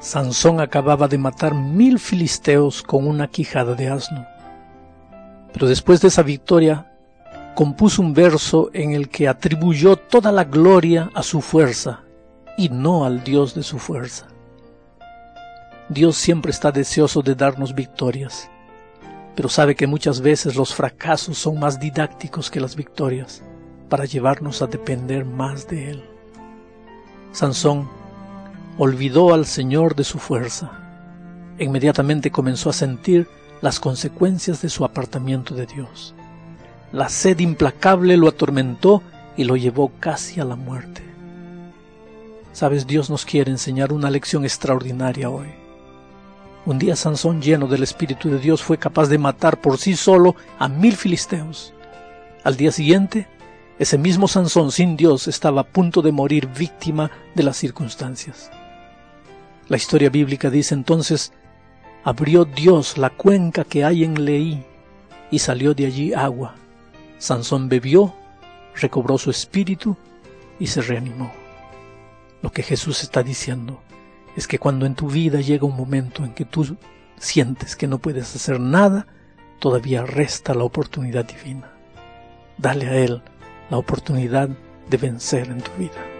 Sansón acababa de matar mil filisteos con una quijada de asno. Pero después de esa victoria, compuso un verso en el que atribuyó toda la gloria a su fuerza y no al Dios de su fuerza. Dios siempre está deseoso de darnos victorias, pero sabe que muchas veces los fracasos son más didácticos que las victorias para llevarnos a depender más de Él. Sansón olvidó al Señor de su fuerza. Inmediatamente comenzó a sentir las consecuencias de su apartamiento de Dios. La sed implacable lo atormentó y lo llevó casi a la muerte. Sabes, Dios nos quiere enseñar una lección extraordinaria hoy. Un día Sansón, lleno del Espíritu de Dios, fue capaz de matar por sí solo a mil filisteos. Al día siguiente, ese mismo Sansón sin Dios estaba a punto de morir víctima de las circunstancias. La historia bíblica dice entonces, abrió Dios la cuenca que hay en Leí y salió de allí agua. Sansón bebió, recobró su espíritu y se reanimó. Lo que Jesús está diciendo es que cuando en tu vida llega un momento en que tú sientes que no puedes hacer nada, todavía resta la oportunidad divina. Dale a Él la oportunidad de vencer en tu vida.